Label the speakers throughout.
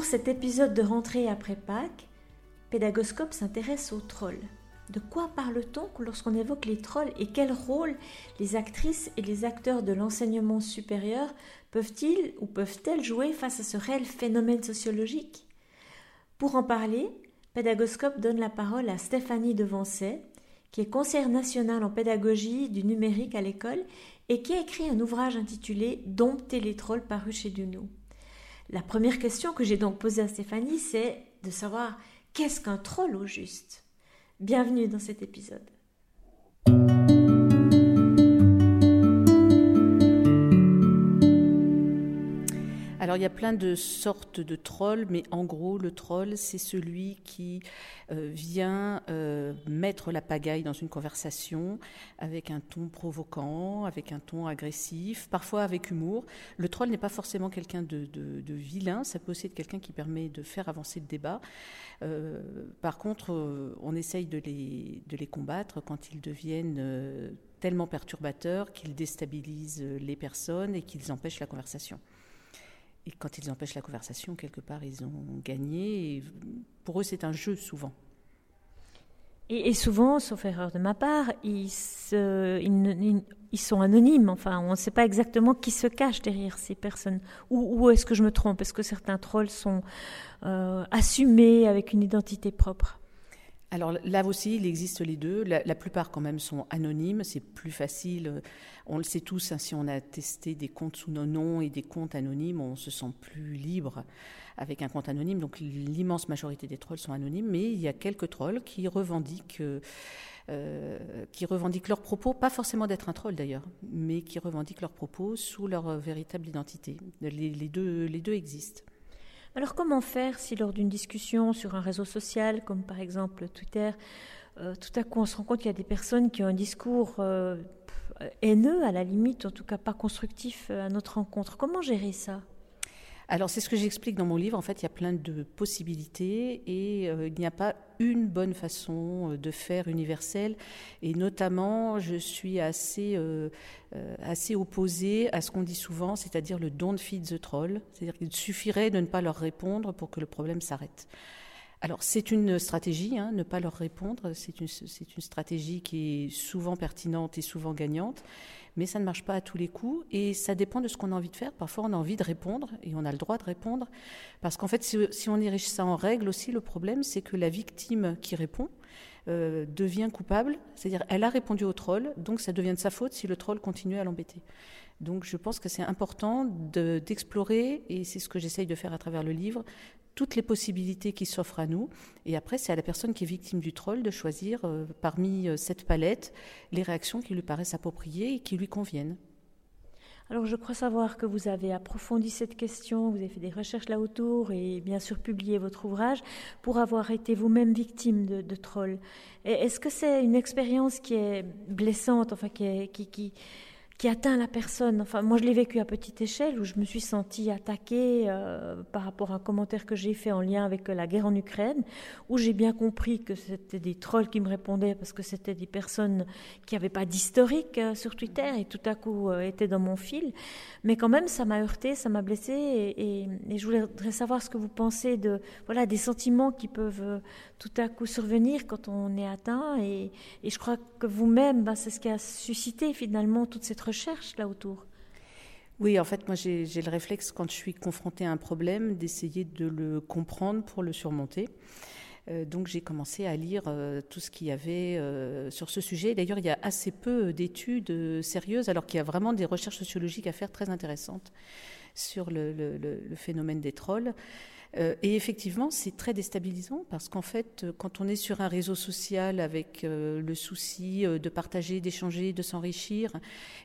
Speaker 1: Pour cet épisode de rentrée après Pâques, Pédagoscope s'intéresse aux trolls. De quoi parle-t-on lorsqu'on évoque les trolls et quel rôle les actrices et les acteurs de l'enseignement supérieur peuvent-ils ou peuvent-elles jouer face à ce réel phénomène sociologique? Pour en parler, Pédagoscope donne la parole à Stéphanie Devancet, qui est conseillère nationale en pédagogie du numérique à l'école et qui a écrit un ouvrage intitulé Dompter les trolls paru chez Duno. La première question que j'ai donc posée à Stéphanie, c'est de savoir qu'est-ce qu'un troll au juste? Bienvenue dans cet épisode.
Speaker 2: Alors il y a plein de sortes de trolls, mais en gros le troll c'est celui qui euh, vient euh, mettre la pagaille dans une conversation avec un ton provoquant, avec un ton agressif, parfois avec humour. Le troll n'est pas forcément quelqu'un de, vilain, ça peut aussi être quelqu'un qui permet de faire avancer le débat. Euh, par contre, on essaye de les, de les combattre quand ils deviennent tellement perturbateurs qu'ils déstabilisent les personnes et qu'ils empêchent la conversation. Et quand ils empêchent la conversation, quelque part, ils ont gagné. Pour eux, c'est un jeu souvent.
Speaker 1: Et, souvent, sauf erreur de ma part, ils, sont anonymes. Enfin, on ne sait pas exactement qui se cache derrière ces personnes. Ou, est-ce que je me trompe? Est-ce que certains trolls sont euh, assumés avec une identité propre?
Speaker 2: Alors là aussi, il existe les deux. La, plupart quand même sont anonymes. C'est plus facile. On le sait tous, hein, si on a testé des comptes sous nos noms et des comptes anonymes, on se sent plus libre avec un compte anonyme. Donc l'immense majorité des trolls sont anonymes, mais il y a quelques trolls qui revendiquent, euh, qui revendiquent leurs propos, pas forcément d'être un troll d'ailleurs, mais qui revendiquent leurs propos sous leur véritable identité. les, deux, les deux existent.
Speaker 1: Alors comment faire si lors d'une discussion sur un réseau social, comme par exemple Twitter, euh, tout à coup on se rend compte qu'il y a des personnes qui ont un discours euh, haineux, à la limite, en tout cas pas constructif euh, à notre rencontre? Comment gérer ça?
Speaker 2: Alors c'est ce que j'explique dans mon livre. En fait, il y a plein de possibilités et euh, il n'y a pas une bonne façon euh, de faire universelle. Et notamment, je suis assez, euh, assez opposée à ce qu'on dit souvent, c'est-à-dire le don't feed the troll. C'est-à-dire qu'il suffirait de ne pas leur répondre pour que le problème s'arrête. Alors c'est une stratégie, hein, ne pas leur répondre, c'est une, une stratégie qui est souvent pertinente et souvent gagnante mais ça ne marche pas à tous les coups et ça dépend de ce qu'on a envie de faire. Parfois, on a envie de répondre et on a le droit de répondre parce qu'en fait, si, on dirige ça en règle aussi, le problème, c'est que la victime qui répond euh, devient coupable, c'est-à-dire elle a répondu au troll, donc ça devient de sa faute si le troll continue à l'embêter. Donc je pense que c'est important d'explorer, et c'est ce que j'essaye de faire à travers le livre, toutes les possibilités qui s'offrent à nous. Et après, c'est à la personne qui est victime du troll de choisir euh, parmi euh, cette palette les réactions qui lui paraissent appropriées et qui lui conviennent.
Speaker 1: Alors je crois savoir que vous avez approfondi cette question, vous avez fait des recherches là autour et bien sûr publié votre ouvrage pour avoir été vous-même victime de, de trolls. Est-ce que c'est une expérience qui est blessante, enfin qui, qui atteint la personne. Enfin, moi, je l'ai vécu à petite échelle où je me suis sentie attaquée euh, par rapport à un commentaire que j'ai fait en lien avec la guerre en Ukraine, où j'ai bien compris que c'était des trolls qui me répondaient parce que c'était des personnes qui n'avaient pas d'historique euh, sur Twitter et tout à coup euh, étaient dans mon fil. Mais quand même, ça m'a heurté, ça m'a blessée et, je voudrais savoir ce que vous pensez de voilà des sentiments qui peuvent tout à coup survenir quand on est atteint. Et, et je crois que vous-même, ben, c'est ce qui a suscité finalement toute cette recherche là autour.
Speaker 2: Oui, en fait, moi j'ai le réflexe quand je suis confrontée à un problème d'essayer de le comprendre pour le surmonter. Euh, donc j'ai commencé à lire euh, tout ce qu'il y avait euh, sur ce sujet. D'ailleurs, il y a assez peu d'études sérieuses, alors qu'il y a vraiment des recherches sociologiques à faire très intéressantes sur le, le phénomène des trolls. Euh, et effectivement, c'est très déstabilisant parce qu'en fait, euh, quand on est sur un réseau social avec euh, le souci de partager, d'échanger, de s'enrichir,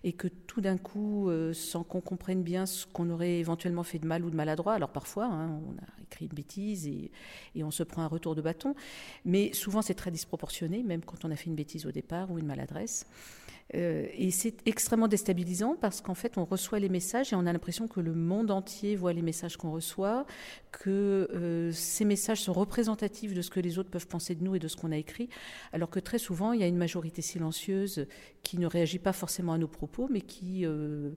Speaker 2: et que tout d'un coup, sans qu'on comprenne bien ce qu'on aurait éventuellement fait de mal ou de maladroit, alors parfois, hein, on a écrit une bêtise et, et, on se prend un retour de bâton, mais souvent c'est très disproportionné, même quand on a fait une bêtise au départ ou une maladresse. Euh, et c'est extrêmement déstabilisant parce qu'en fait, on reçoit les messages et on a l'impression que le monde entier voit les messages qu'on reçoit, que euh, ces messages sont représentatifs de ce que les autres peuvent penser de nous et de ce qu'on a écrit, alors que très souvent, il y a une majorité silencieuse qui ne réagit pas forcément à nos propos, mais qui euh,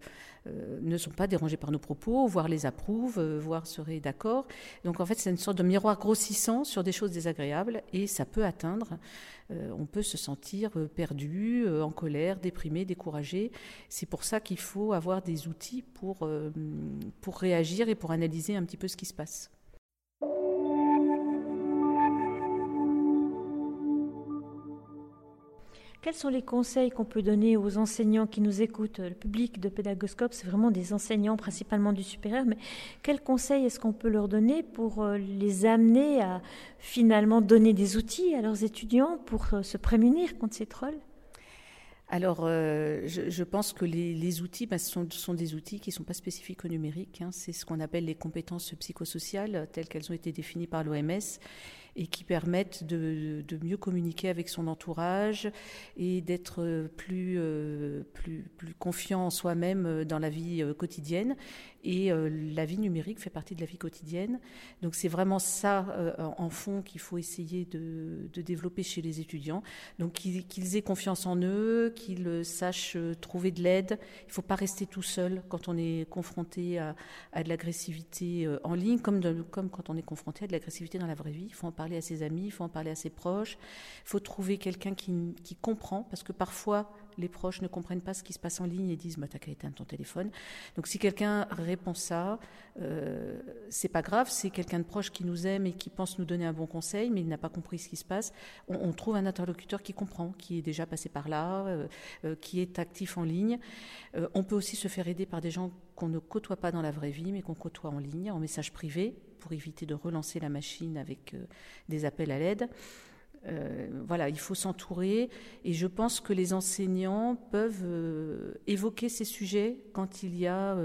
Speaker 2: ne sont pas dérangés par nos propos, voire les approuvent, voire seraient d'accord. Donc en fait, c'est une sorte de miroir grossissant sur des choses désagréables et ça peut atteindre on peut se sentir perdu, en colère, déprimé, découragé. C'est pour ça qu'il faut avoir des outils pour, pour réagir et pour analyser un petit peu ce qui se passe.
Speaker 1: Quels sont les conseils qu'on peut donner aux enseignants qui nous écoutent? Le public de Pédagoscope, c'est vraiment des enseignants, principalement du supérieur, mais quels conseils est-ce qu'on peut leur donner pour euh, les amener à finalement donner des outils à leurs étudiants pour euh, se prémunir contre ces trolls?
Speaker 2: Alors, euh, je, pense que les, outils bah, sont, des outils qui ne sont pas spécifiques au numérique. Hein. C'est ce qu'on appelle les compétences psychosociales, telles qu'elles ont été définies par l'OMS et qui permettent de, mieux communiquer avec son entourage et d'être plus, euh, plus, plus confiant en soi-même euh, dans la vie euh, quotidienne. Et la vie numérique fait partie de la vie quotidienne. Donc c'est vraiment ça en fond qu'il faut essayer de, développer chez les étudiants. Donc qu'ils aient confiance en eux, qu'ils sachent trouver de l'aide. Il ne faut pas rester tout seul quand on est confronté à, de l'agressivité en ligne, comme, comme quand on est confronté à de l'agressivité dans la vraie vie. Il faut en parler à ses amis, il faut en parler à ses proches, il faut trouver quelqu'un qui, comprend, parce que parfois les proches ne comprennent pas ce qui se passe en ligne et disent bah, T'as qu'à éteindre ton téléphone. Donc si quelqu'un répond ça, euh, c'est pas grave, c'est quelqu'un de proche qui nous aime et qui pense nous donner un bon conseil, mais il n'a pas compris ce qui se passe. On, trouve un interlocuteur qui comprend, qui est déjà passé par là, euh, euh, qui est actif en ligne. Euh, on peut aussi se faire aider par des gens qu'on ne côtoie pas dans la vraie vie, mais qu'on côtoie en ligne, en message privé, pour éviter de relancer la machine avec euh, des appels à l'aide. Euh, voilà, il faut s'entourer et je pense que les enseignants peuvent euh, évoquer ces sujets quand il, y a,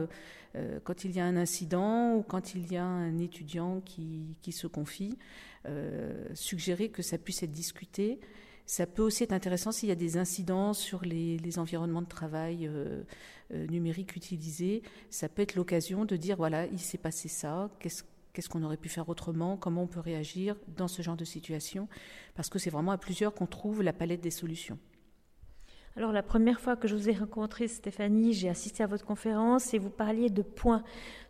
Speaker 2: quand il y a un incident ou quand il y a un étudiant qui, qui se confie, suggérer que ça puisse être discuté. Ça peut aussi être intéressant s'il y a des incidents sur les, environnements de travail numériques utilisés. Ça peut être l'occasion de dire voilà, il s'est passé ça, qu'est-ce qu'est-ce qu'on aurait pu faire autrement, comment on peut réagir dans ce genre de situation, parce que c'est vraiment à plusieurs qu'on trouve la palette des solutions.
Speaker 1: Alors la première fois que je vous ai rencontré, Stéphanie, j'ai assisté à votre conférence et vous parliez de points,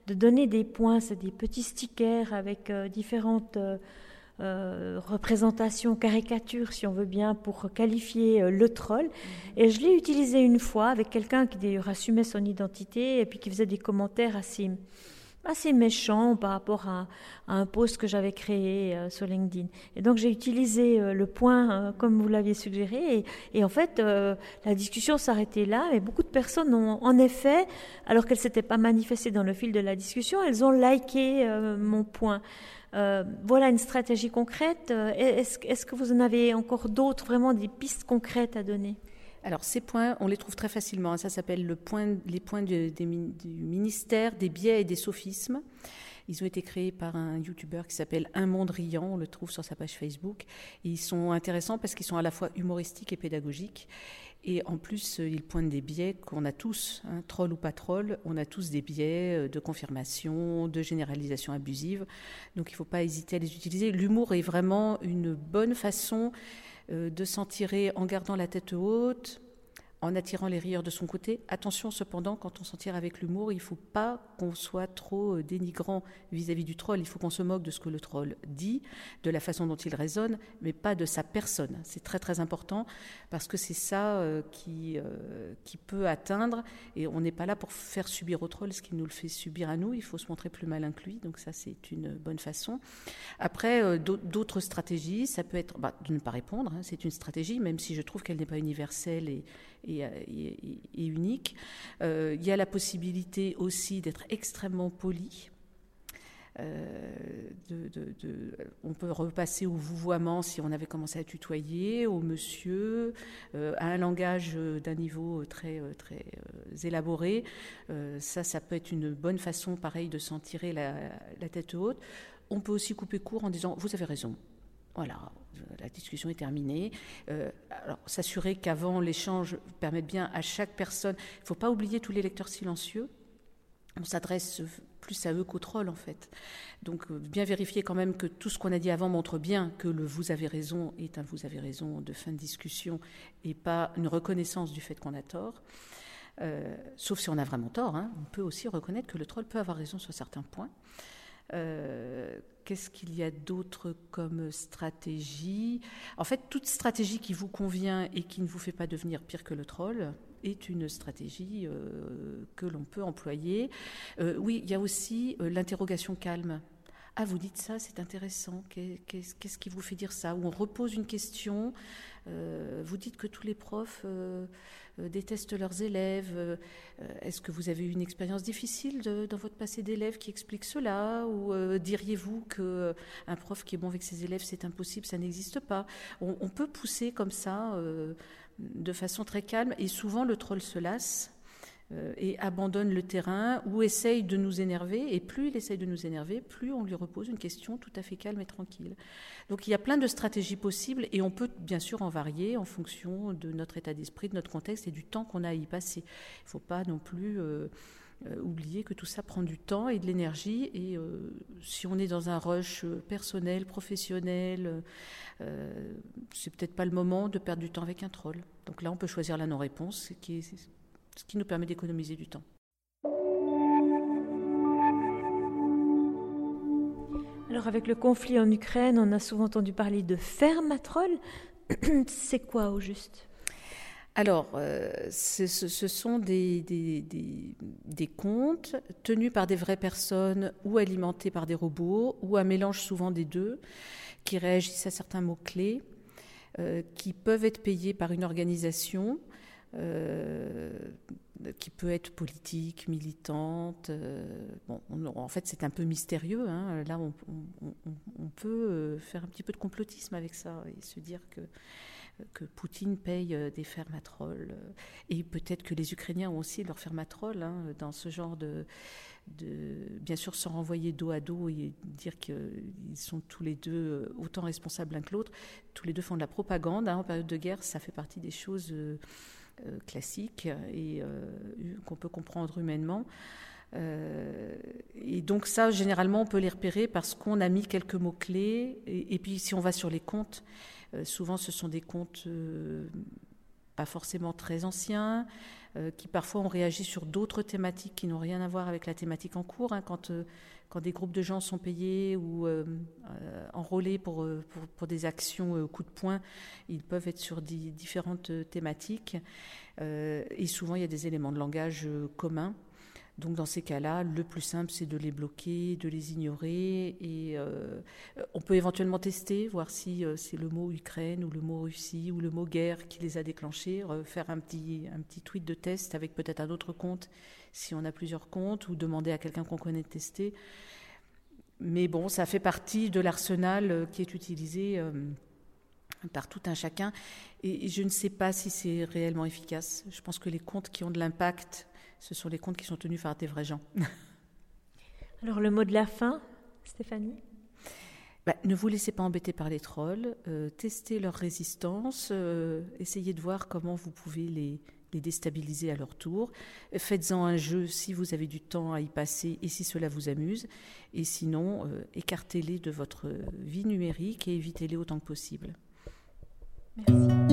Speaker 1: de donner des points, c'est des petits stickers avec euh, différentes euh, euh, représentations, caricatures, si on veut bien, pour qualifier le troll. Mm-hmm. Et je l'ai utilisé une fois avec quelqu'un qui d'ailleurs assumait son identité et puis qui faisait des commentaires assez assez méchant par rapport à, un post que j'avais créé euh, sur LinkedIn. Et donc j'ai utilisé euh, le point euh, comme vous l'aviez suggéré. Et, en fait, la discussion s'arrêtait là. Mais beaucoup de personnes ont, en effet, alors qu'elles s'étaient pas manifestées dans le fil de la discussion, elles ont liké mon point. voilà une stratégie concrète. Est-ce, est-ce que vous en avez encore d'autres, vraiment des pistes concrètes à donner?
Speaker 2: Alors ces points, on les trouve très facilement. Ça s'appelle les points du, ministère des biais et des sophismes. Ils ont été créés par un YouTuber qui s'appelle Un Monde Riant. On le trouve sur sa page Facebook. ils sont intéressants parce qu'ils sont à la fois humoristiques et pédagogiques. Et en plus, ils pointent des biais qu'on a tous, hein, troll ou pas troll, on a tous des biais euh, de confirmation, de généralisation abusive. Donc il ne faut pas hésiter à les utiliser. L'humour est vraiment une bonne façon euh, de s'en tirer en gardant la tête haute, en attirant les rieurs de son côté. Attention cependant, quand on s'en tire avec l'humour, il ne faut pas qu'on soit trop euh, dénigrant vis-à-vis du troll. Il faut qu'on se moque de ce que le troll dit, de la façon dont il raisonne, mais pas de sa personne. C'est très très important parce que c'est ça euh, qui, euh, qui peut atteindre. Et on n'est pas là pour faire subir au troll ce qu'il nous le fait subir à nous. Il faut se montrer plus malin que lui. Donc ça, c'est une bonne façon. Après, d'autres stratégies, ça peut être bah, de ne pas répondre. Hein. c'est une stratégie, même si je trouve qu'elle n'est pas universelle et et, unique. Euh, il y a la possibilité aussi d'être extrêmement poli. Euh, on peut repasser au vouvoiement si on avait commencé à tutoyer, au monsieur, euh, à un langage d'un niveau très, très élaboré. ça, ça peut être une bonne façon, pareil, de s'en tirer la, tête haute. On peut aussi couper court en disant Vous avez raison. Voilà, la discussion est terminée. s'assurer qu'avant l'échange permette bien à chaque personne. Il ne faut pas oublier tous les lecteurs silencieux. On s'adresse plus à eux qu'aux trolls en fait. Donc euh, bien vérifier quand même que tout ce qu'on a dit avant montre bien que le vous avez raison est un vous avez raison de fin de discussion et pas une reconnaissance du fait qu'on a tort. Euh, sauf si on a vraiment tort, hein. on peut aussi reconnaître que le troll peut avoir raison sur certains points. Euh, qu'est-ce qu'il y a d'autre comme stratégie? En fait, toute stratégie qui vous convient et qui ne vous fait pas devenir pire que le troll est une stratégie euh, que l'on peut employer. oui, il y a aussi l'interrogation calme. Ah, vous dites ça, c'est intéressant. Qu'est-ce qui vous fait dire ça? Ou on repose une question. vous dites que tous les profs euh, détestent leurs élèves. Euh, est-ce que vous avez eu une expérience difficile dans votre passé d'élève qui explique cela? Ou euh, diriez-vous qu'un prof qui est bon avec ses élèves, c'est impossible, ça n'existe pas? On, peut pousser comme ça de façon très calme et souvent le troll se lasse euh, et abandonne le terrain ou essaye de nous énerver. Et plus il essaye de nous énerver, plus on lui repose une question tout à fait calme et tranquille. Donc il y a plein de stratégies possibles et on peut bien sûr en varier en fonction de notre état d'esprit, de notre contexte et du temps qu'on a à y passer. Il ne faut pas non plus euh, euh, oublier que tout ça prend du temps et de l'énergie. Et si on est dans un rush personnel, professionnel, c'est peut-être pas le moment de perdre du temps avec un troll. Donc là, on peut choisir la non-réponse, ce qui nous permet d'économiser du temps.
Speaker 1: Alors avec le conflit en Ukraine, on a souvent entendu parler de fermatrol. C'est quoi au juste?
Speaker 2: Alors, euh, ce, sont des, des, comptes tenus par des vraies personnes ou alimentés par des robots, ou un mélange souvent des deux, qui réagissent à certains mots-clés, euh, qui peuvent être payés par une organisation euh, qui peut être politique, militante. Euh, bon, en fait, c'est un peu mystérieux. Hein. Là, on, peut euh, faire un petit peu de complotisme avec ça et se dire que, que Poutine paye des fermatrolls. Et peut-être que les Ukrainiens ont aussi leurs fermatrolls hein, dans ce genre de, bien sûr sans renvoyer dos à dos et dire qu'ils sont tous les deux autant responsables l'un que l'autre. Tous les deux font de la propagande. Hein. en période de guerre, ça fait partie des choses classique et euh, qu'on peut comprendre humainement. Euh, et donc ça, généralement, on peut les repérer parce qu'on a mis quelques mots-clés. Et, puis si on va sur les comptes, souvent ce sont des comptes pas forcément très anciens, qui parfois ont réagi sur d'autres thématiques qui n'ont rien à voir avec la thématique en cours. Hein, quand, quand des groupes de gens sont payés ou euh, euh, enrôlés pour, euh, pour, pour, des actions coup de poing, ils peuvent être sur différentes thématiques. et souvent, il y a des éléments de langage communs. Donc dans ces cas-là, le plus simple, c'est de les bloquer, de les ignorer. Et on peut éventuellement tester, voir si c'est le mot Ukraine ou le mot Russie ou le mot guerre qui les a déclenchés, faire un petit, un petit tweet de test avec peut-être un autre compte si on a plusieurs comptes, ou demander à quelqu'un qu'on connaît de tester. Mais bon, ça fait partie de l'arsenal euh, qui est utilisé euh, par tout un chacun. Et je ne sais pas si c'est réellement efficace. Je pense que les comptes qui ont de l'impact, ce sont les comptes qui sont tenus par des vrais gens.
Speaker 1: Alors le mot de la fin, Stéphanie?
Speaker 2: Bah, ne vous laissez pas embêter par les trolls, euh, testez leur résistance, essayez de voir comment vous pouvez les, les déstabiliser à leur tour. Faites-en un jeu si vous avez du temps à y passer et si cela vous amuse. Et sinon, euh, écartez-les de votre vie numérique et évitez-les autant que possible.
Speaker 1: Merci.